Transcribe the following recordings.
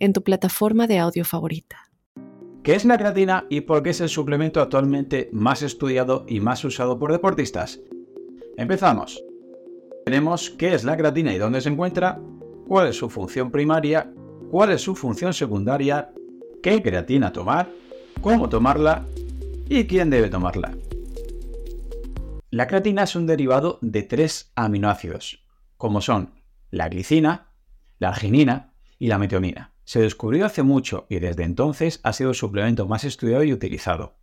en tu plataforma de audio favorita. ¿Qué es la creatina y por qué es el suplemento actualmente más estudiado y más usado por deportistas? Empezamos. Tenemos qué es la creatina y dónde se encuentra, cuál es su función primaria, cuál es su función secundaria, qué creatina tomar, cómo tomarla y quién debe tomarla. La creatina es un derivado de tres aminoácidos, como son la glicina, la arginina y la metionina. Se descubrió hace mucho y desde entonces ha sido el suplemento más estudiado y utilizado.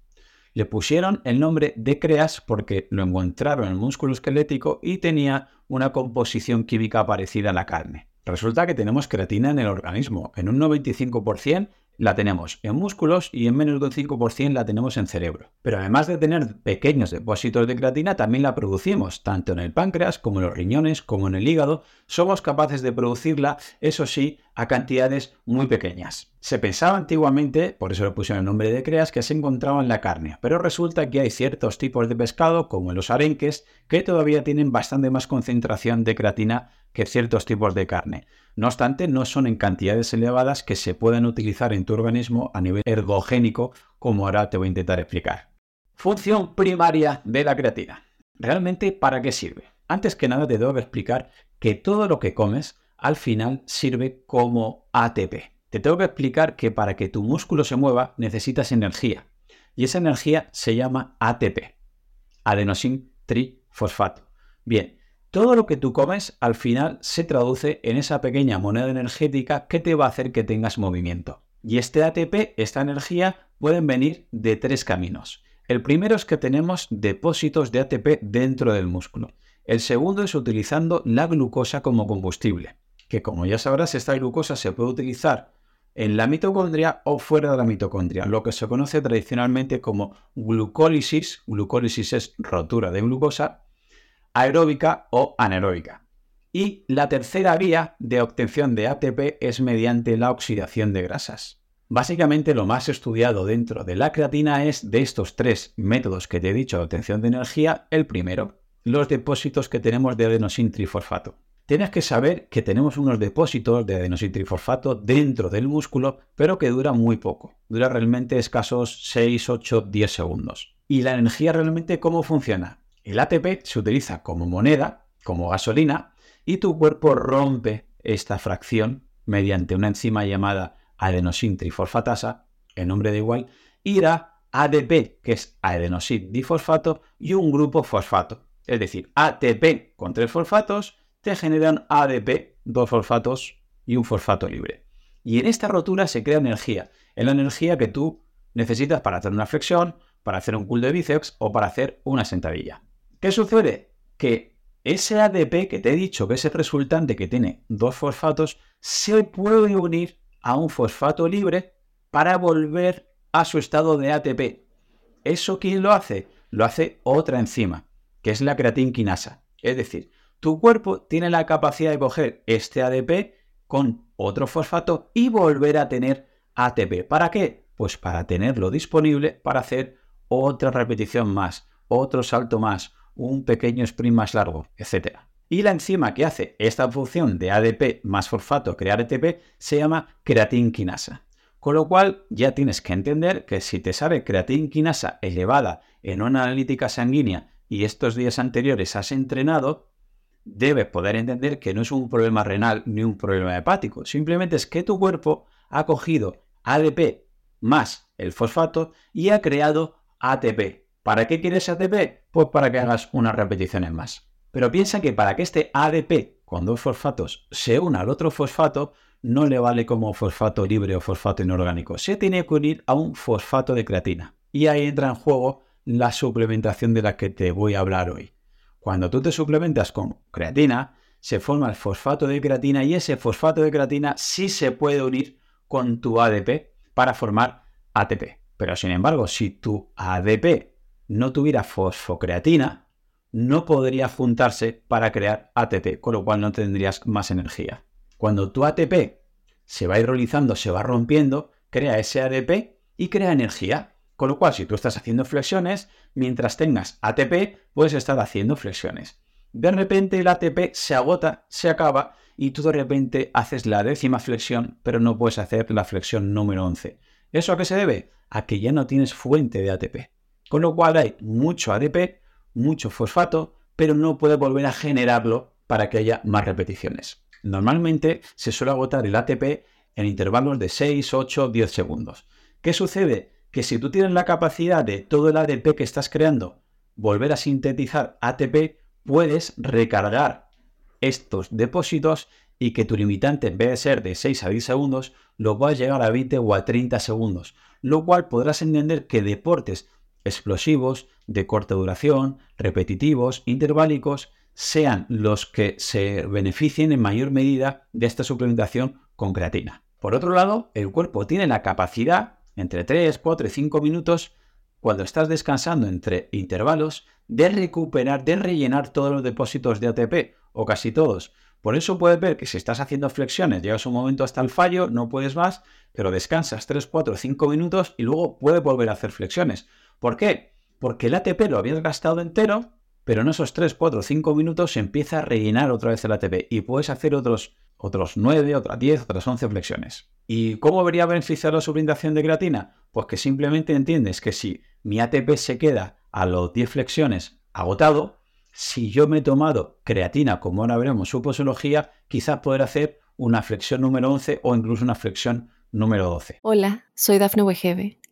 Le pusieron el nombre de CREAS porque lo encontraron en el músculo esquelético y tenía una composición química parecida a la carne. Resulta que tenemos creatina en el organismo, en un 95% la tenemos en músculos y en menos de un 5% la tenemos en cerebro. Pero además de tener pequeños depósitos de creatina, también la producimos, tanto en el páncreas como en los riñones, como en el hígado. Somos capaces de producirla, eso sí, a cantidades muy pequeñas. Se pensaba antiguamente, por eso le pusieron el nombre de creas, que se encontraba en la carne, pero resulta que hay ciertos tipos de pescado, como los arenques, que todavía tienen bastante más concentración de creatina que ciertos tipos de carne. No obstante, no son en cantidades elevadas que se puedan utilizar en tu organismo a nivel ergogénico, como ahora te voy a intentar explicar. Función primaria de la creatina. ¿Realmente para qué sirve? Antes que nada te debo explicar que todo lo que comes al final sirve como ATP. Te tengo que explicar que para que tu músculo se mueva necesitas energía. Y esa energía se llama ATP, adenosin trifosfato. Bien, todo lo que tú comes al final se traduce en esa pequeña moneda energética que te va a hacer que tengas movimiento. Y este ATP, esta energía, pueden venir de tres caminos. El primero es que tenemos depósitos de ATP dentro del músculo. El segundo es utilizando la glucosa como combustible, que como ya sabrás, esta glucosa se puede utilizar en la mitocondria o fuera de la mitocondria, lo que se conoce tradicionalmente como glucólisis. Glucólisis es rotura de glucosa aeróbica o anaeróbica. Y la tercera vía de obtención de ATP es mediante la oxidación de grasas. Básicamente lo más estudiado dentro de la creatina es de estos tres métodos que te he dicho de obtención de energía, el primero, los depósitos que tenemos de adenosin trifosfato. Tienes que saber que tenemos unos depósitos de adenosin trifosfato dentro del músculo, pero que dura muy poco. Dura realmente escasos 6, 8, 10 segundos. ¿Y la energía realmente cómo funciona? El ATP se utiliza como moneda, como gasolina, y tu cuerpo rompe esta fracción mediante una enzima llamada adenosin trifosfatasa, en nombre de igual, y da ADP, que es adenosin difosfato, y un grupo fosfato. Es decir, ATP con tres fosfatos te generan ADP, dos fosfatos y un fosfato libre. Y en esta rotura se crea energía, es la energía que tú necesitas para hacer una flexión, para hacer un cool de bíceps o para hacer una sentadilla. ¿Qué sucede? Que ese ADP que te he dicho que es el resultante que tiene dos fosfatos se puede unir a un fosfato libre para volver a su estado de ATP. ¿Eso quién lo hace? Lo hace otra enzima, que es la creatinquinasa. Es decir, tu cuerpo tiene la capacidad de coger este ADP con otro fosfato y volver a tener ATP. ¿Para qué? Pues para tenerlo disponible para hacer otra repetición más, otro salto más, un pequeño sprint más largo, etc. Y la enzima que hace esta función de ADP más fosfato crear ATP se llama creatinquinasa. Con lo cual ya tienes que entender que si te sale creatinquinasa elevada en una analítica sanguínea y estos días anteriores has entrenado, debes poder entender que no es un problema renal ni un problema hepático. Simplemente es que tu cuerpo ha cogido ADP más el fosfato y ha creado ATP, ¿Para qué quieres ATP? Pues para que hagas unas repeticiones más. Pero piensa que para que este ADP con dos fosfatos se una al otro fosfato, no le vale como fosfato libre o fosfato inorgánico. Se tiene que unir a un fosfato de creatina. Y ahí entra en juego la suplementación de la que te voy a hablar hoy. Cuando tú te suplementas con creatina, se forma el fosfato de creatina y ese fosfato de creatina sí se puede unir con tu ADP para formar ATP. Pero sin embargo, si tu ADP no tuviera fosfocreatina, no podría juntarse para crear ATP, con lo cual no tendrías más energía. Cuando tu ATP se va hidrolizando, se va rompiendo, crea ese ADP y crea energía. Con lo cual, si tú estás haciendo flexiones, mientras tengas ATP, puedes estar haciendo flexiones. De repente el ATP se agota, se acaba y tú de repente haces la décima flexión, pero no puedes hacer la flexión número 11. ¿Eso a qué se debe? A que ya no tienes fuente de ATP. Con lo cual hay mucho ADP, mucho fosfato, pero no puedes volver a generarlo para que haya más repeticiones. Normalmente se suele agotar el ATP en intervalos de 6, 8, 10 segundos. ¿Qué sucede? Que si tú tienes la capacidad de todo el ADP que estás creando volver a sintetizar ATP, puedes recargar estos depósitos y que tu limitante en vez de ser de 6 a 10 segundos lo va a llegar a 20 o a 30 segundos, lo cual podrás entender que deportes explosivos, de corta duración, repetitivos, interválicos, sean los que se beneficien en mayor medida de esta suplementación con creatina. Por otro lado, el cuerpo tiene la capacidad, entre 3, 4 y 5 minutos, cuando estás descansando entre intervalos, de recuperar, de rellenar todos los depósitos de ATP, o casi todos. Por eso puedes ver que si estás haciendo flexiones, llegas un momento hasta el fallo, no puedes más, pero descansas 3, 4, 5 minutos y luego puedes volver a hacer flexiones. ¿Por qué? Porque el ATP lo habías gastado entero, pero en esos 3, 4, 5 minutos se empieza a rellenar otra vez el ATP y puedes hacer otros, otros 9, otras 10, otras 11 flexiones. ¿Y cómo vería beneficiar la suplementación de creatina? Pues que simplemente entiendes que si mi ATP se queda a los 10 flexiones agotado, si yo me he tomado creatina, como ahora veremos su posología, quizás poder hacer una flexión número 11 o incluso una flexión número 12. Hola, soy Dafne Wegebe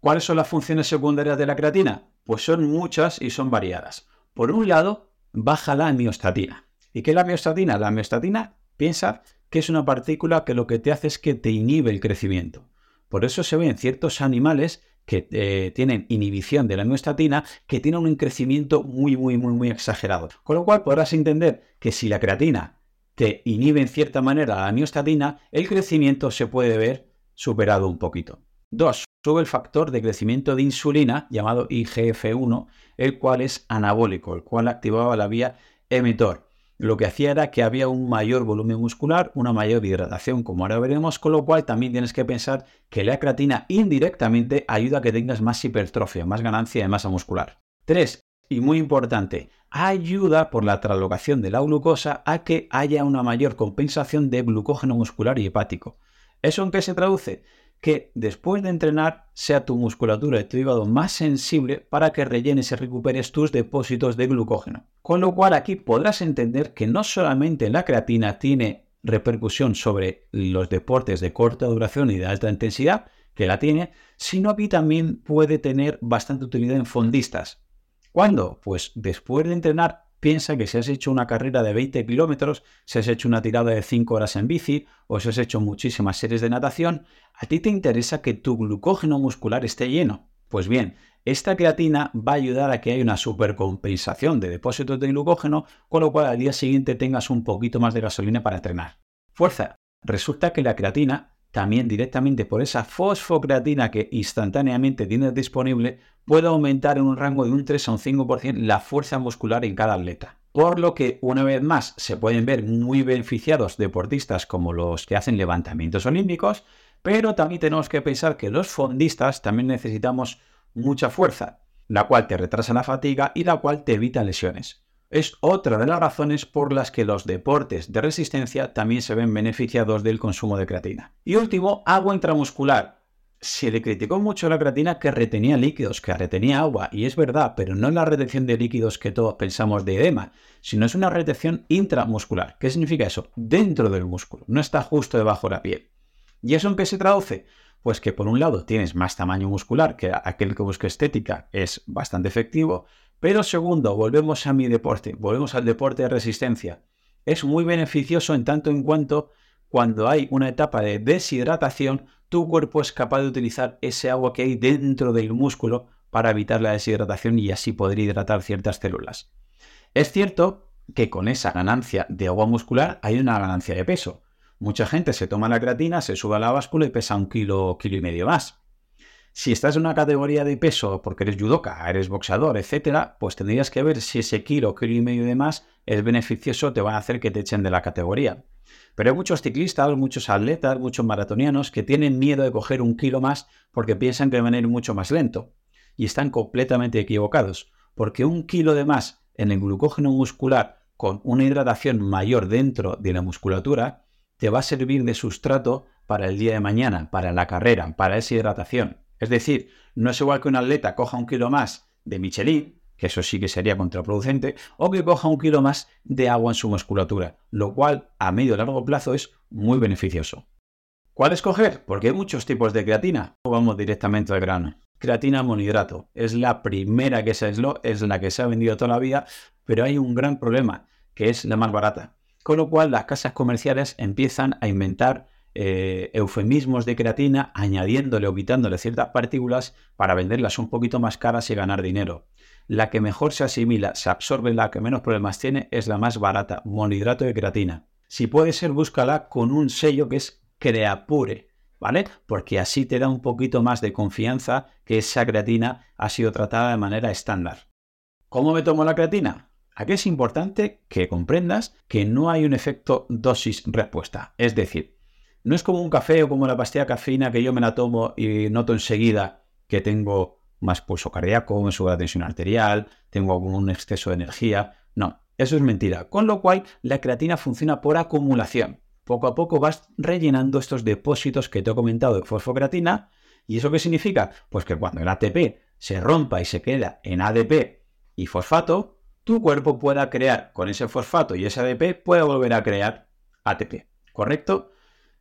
¿Cuáles son las funciones secundarias de la creatina? Pues son muchas y son variadas. Por un lado, baja la miostatina. ¿Y qué es la miostatina? La miostatina piensa que es una partícula que lo que te hace es que te inhibe el crecimiento. Por eso se ve en ciertos animales que eh, tienen inhibición de la miostatina que tienen un crecimiento muy, muy, muy, muy exagerado. Con lo cual podrás entender que si la creatina te inhibe en cierta manera la miostatina, el crecimiento se puede ver superado un poquito. Dos, Sube el factor de crecimiento de insulina llamado IGF-1, el cual es anabólico, el cual activaba la vía emitor lo que hacía era que había un mayor volumen muscular, una mayor hidratación, como ahora veremos, con lo cual también tienes que pensar que la creatina indirectamente ayuda a que tengas más hipertrofia, más ganancia de masa muscular. 3. Y muy importante, ayuda por la traslocación de la glucosa a que haya una mayor compensación de glucógeno muscular y hepático. ¿Eso en qué se traduce? Que después de entrenar sea tu musculatura y tu hígado más sensible para que rellenes y recuperes tus depósitos de glucógeno. Con lo cual aquí podrás entender que no solamente la creatina tiene repercusión sobre los deportes de corta duración y de alta intensidad, que la tiene, sino que también puede tener bastante utilidad en fondistas. ¿Cuándo? Pues después de entrenar Piensa que si has hecho una carrera de 20 kilómetros, si has hecho una tirada de 5 horas en bici o si has hecho muchísimas series de natación, a ti te interesa que tu glucógeno muscular esté lleno. Pues bien, esta creatina va a ayudar a que haya una supercompensación de depósitos de glucógeno, con lo cual al día siguiente tengas un poquito más de gasolina para entrenar. Fuerza. Resulta que la creatina también directamente por esa fosfocreatina que instantáneamente tienes disponible, puede aumentar en un rango de un 3 a un 5% la fuerza muscular en cada atleta. Por lo que, una vez más, se pueden ver muy beneficiados deportistas como los que hacen levantamientos olímpicos, pero también tenemos que pensar que los fondistas también necesitamos mucha fuerza, la cual te retrasa la fatiga y la cual te evita lesiones es otra de las razones por las que los deportes de resistencia también se ven beneficiados del consumo de creatina. Y último, agua intramuscular. Se le criticó mucho la creatina que retenía líquidos, que retenía agua, y es verdad, pero no es la retención de líquidos que todos pensamos de edema, sino es una retención intramuscular. ¿Qué significa eso? Dentro del músculo, no está justo debajo de la piel. ¿Y eso en qué se traduce? Pues que por un lado tienes más tamaño muscular, que aquel que busca estética es bastante efectivo, pero segundo, volvemos a mi deporte, volvemos al deporte de resistencia. Es muy beneficioso en tanto en cuanto cuando hay una etapa de deshidratación, tu cuerpo es capaz de utilizar ese agua que hay dentro del músculo para evitar la deshidratación y así poder hidratar ciertas células. Es cierto que con esa ganancia de agua muscular hay una ganancia de peso. Mucha gente se toma la creatina, se sube a la báscula y pesa un kilo, kilo y medio más. Si estás en una categoría de peso porque eres judoka, eres boxeador, etcétera, pues tendrías que ver si ese kilo, kilo y medio de más es beneficioso, te van a hacer que te echen de la categoría. Pero hay muchos ciclistas, muchos atletas, muchos maratonianos que tienen miedo de coger un kilo más porque piensan que van a ir mucho más lento. Y están completamente equivocados, porque un kilo de más en el glucógeno muscular con una hidratación mayor dentro de la musculatura te va a servir de sustrato para el día de mañana, para la carrera, para esa hidratación. Es decir, no es igual que un atleta coja un kilo más de Michelin, que eso sí que sería contraproducente, o que coja un kilo más de agua en su musculatura, lo cual a medio y largo plazo es muy beneficioso. ¿Cuál escoger? Porque hay muchos tipos de creatina. Vamos directamente al grano. Creatina monohidrato. Es la primera que se aisló, es la que se ha vendido toda la vida, pero hay un gran problema, que es la más barata. Con lo cual las casas comerciales empiezan a inventar eh, eufemismos de creatina, añadiéndole o quitándole ciertas partículas para venderlas un poquito más caras y ganar dinero. La que mejor se asimila, se absorbe, la que menos problemas tiene, es la más barata, monohidrato de creatina. Si puede ser, búscala con un sello que es Creapure, ¿vale? Porque así te da un poquito más de confianza que esa creatina ha sido tratada de manera estándar. ¿Cómo me tomo la creatina? Aquí es importante que comprendas que no hay un efecto dosis-respuesta. Es decir, no es como un café o como la pastilla cafeína que yo me la tomo y noto enseguida que tengo más pulso cardíaco, me sube la tensión arterial, tengo algún exceso de energía. No, eso es mentira. Con lo cual, la creatina funciona por acumulación. Poco a poco vas rellenando estos depósitos que te he comentado de fosfocreatina. ¿Y eso qué significa? Pues que cuando el ATP se rompa y se queda en ADP y fosfato, tu cuerpo pueda crear con ese fosfato y ese ADP pueda volver a crear ATP. ¿Correcto?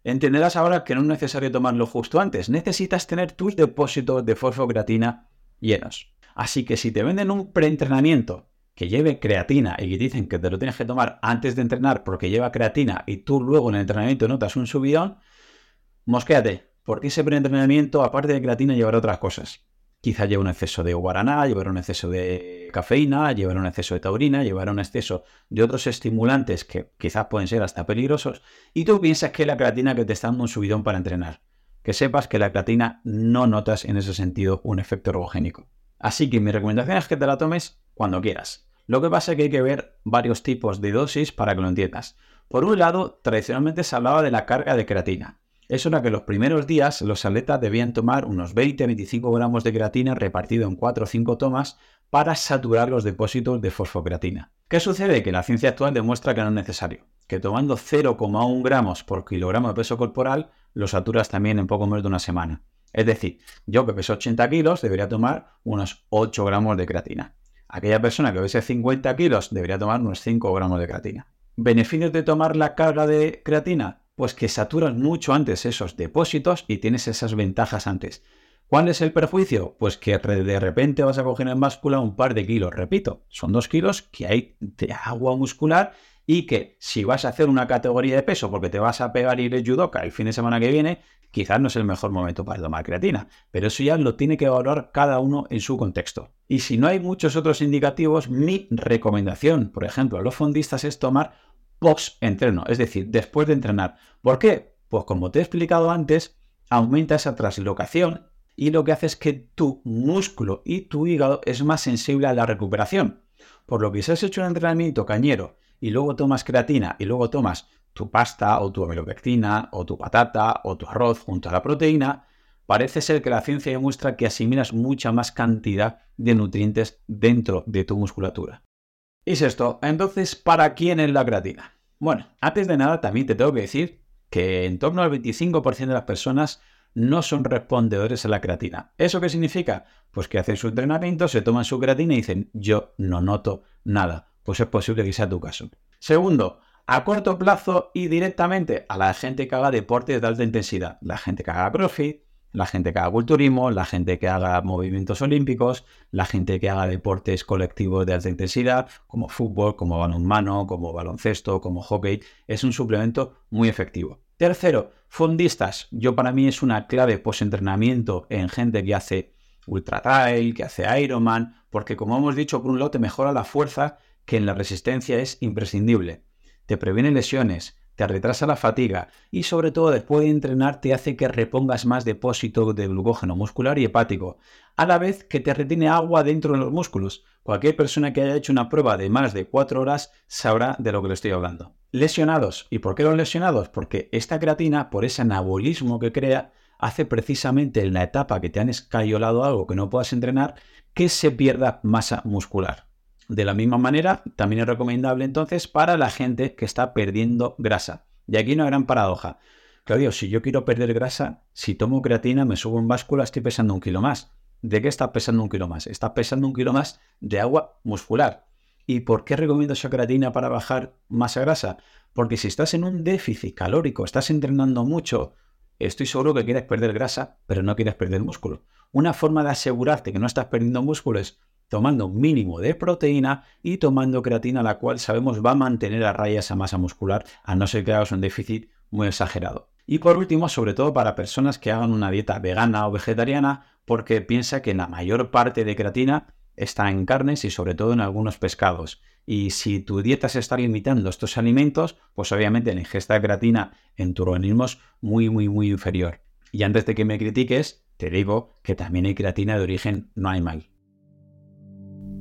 Entenderás ahora que no es necesario tomarlo justo antes, necesitas tener tus depósitos de fosfocreatina llenos. Así que si te venden un preentrenamiento que lleve creatina y que dicen que te lo tienes que tomar antes de entrenar porque lleva creatina y tú luego en el entrenamiento notas un subidón, mosquéate, porque ese preentrenamiento, aparte de creatina, llevará otras cosas. Quizá lleve un exceso de guaraná, llevará un exceso de cafeína, llevará un exceso de taurina, llevará un exceso de otros estimulantes que quizás pueden ser hasta peligrosos, y tú piensas que la creatina que te está dando un subidón para entrenar. Que sepas que la creatina no notas en ese sentido un efecto ergogénico. Así que mi recomendación es que te la tomes cuando quieras. Lo que pasa es que hay que ver varios tipos de dosis para que lo entiendas. Por un lado, tradicionalmente se hablaba de la carga de creatina. Eso era que los primeros días los atletas debían tomar unos 20-25 gramos de creatina repartido en 4 o 5 tomas para saturar los depósitos de fosfocreatina. ¿Qué sucede? Que la ciencia actual demuestra que no es necesario, que tomando 0,1 gramos por kilogramo de peso corporal lo saturas también en poco menos de una semana. Es decir, yo que peso 80 kilos debería tomar unos 8 gramos de creatina. Aquella persona que pese 50 kilos debería tomar unos 5 gramos de creatina. ¿Beneficios de tomar la carga de creatina? Pues que saturan mucho antes esos depósitos y tienes esas ventajas antes. ¿Cuál es el perjuicio? Pues que de repente vas a coger en báscula un par de kilos. Repito, son dos kilos que hay de agua muscular y que si vas a hacer una categoría de peso porque te vas a pegar y ir judoka el fin de semana que viene, quizás no es el mejor momento para tomar creatina. Pero eso ya lo tiene que evaluar cada uno en su contexto. Y si no hay muchos otros indicativos, mi recomendación, por ejemplo, a los fondistas es tomar post-entreno, es decir, después de entrenar. ¿Por qué? Pues como te he explicado antes, aumenta esa translocación y lo que hace es que tu músculo y tu hígado es más sensible a la recuperación. Por lo que si has hecho un entrenamiento cañero y luego tomas creatina y luego tomas tu pasta o tu amilopectina o tu patata o tu arroz junto a la proteína, parece ser que la ciencia demuestra que asimilas mucha más cantidad de nutrientes dentro de tu musculatura. Y esto, entonces, ¿para quién es la creatina? Bueno, antes de nada también te tengo que decir que en torno al 25% de las personas no son respondedores a la creatina. ¿Eso qué significa? Pues que hacen su entrenamiento, se toman su creatina y dicen, yo no noto nada. Pues es posible que sea tu caso. Segundo, a corto plazo y directamente a la gente que haga deportes de alta intensidad. La gente que haga CrossFit, la gente que haga culturismo, la gente que haga movimientos olímpicos, la gente que haga deportes colectivos de alta intensidad, como fútbol, como balonmano, como baloncesto, como hockey, es un suplemento muy efectivo. Tercero, fondistas. Yo para mí es una clave post-entrenamiento en gente que hace ultra trail, que hace Ironman, porque como hemos dicho, por un lado te mejora la fuerza, que en la resistencia es imprescindible. Te previene lesiones, te retrasa la fatiga y sobre todo después de entrenar te hace que repongas más depósito de glucógeno muscular y hepático, a la vez que te retiene agua dentro de los músculos. Cualquier persona que haya hecho una prueba de más de 4 horas sabrá de lo que le estoy hablando. Lesionados. ¿Y por qué los lesionados? Porque esta creatina, por ese anabolismo que crea, hace precisamente en la etapa que te han escayolado algo que no puedas entrenar, que se pierda masa muscular. De la misma manera, también es recomendable entonces para la gente que está perdiendo grasa. Y aquí una gran paradoja. Claudio, si yo quiero perder grasa, si tomo creatina, me subo en báscula, estoy pesando un kilo más. ¿De qué está pesando un kilo más? Está pesando un kilo más de agua muscular. ¿Y por qué recomiendo esa creatina para bajar masa grasa? Porque si estás en un déficit calórico, estás entrenando mucho, estoy seguro que quieres perder grasa, pero no quieres perder músculo. Una forma de asegurarte que no estás perdiendo músculo es tomando un mínimo de proteína y tomando creatina, la cual sabemos va a mantener a raya esa masa muscular, a no ser que hagas un déficit muy exagerado. Y por último, sobre todo para personas que hagan una dieta vegana o vegetariana, porque piensa que la mayor parte de creatina está en carnes y sobre todo en algunos pescados. Y si tu dieta se está limitando estos alimentos, pues obviamente la ingesta de creatina en tu organismo es muy, muy, muy inferior. Y antes de que me critiques, te digo que también hay creatina de origen no animal.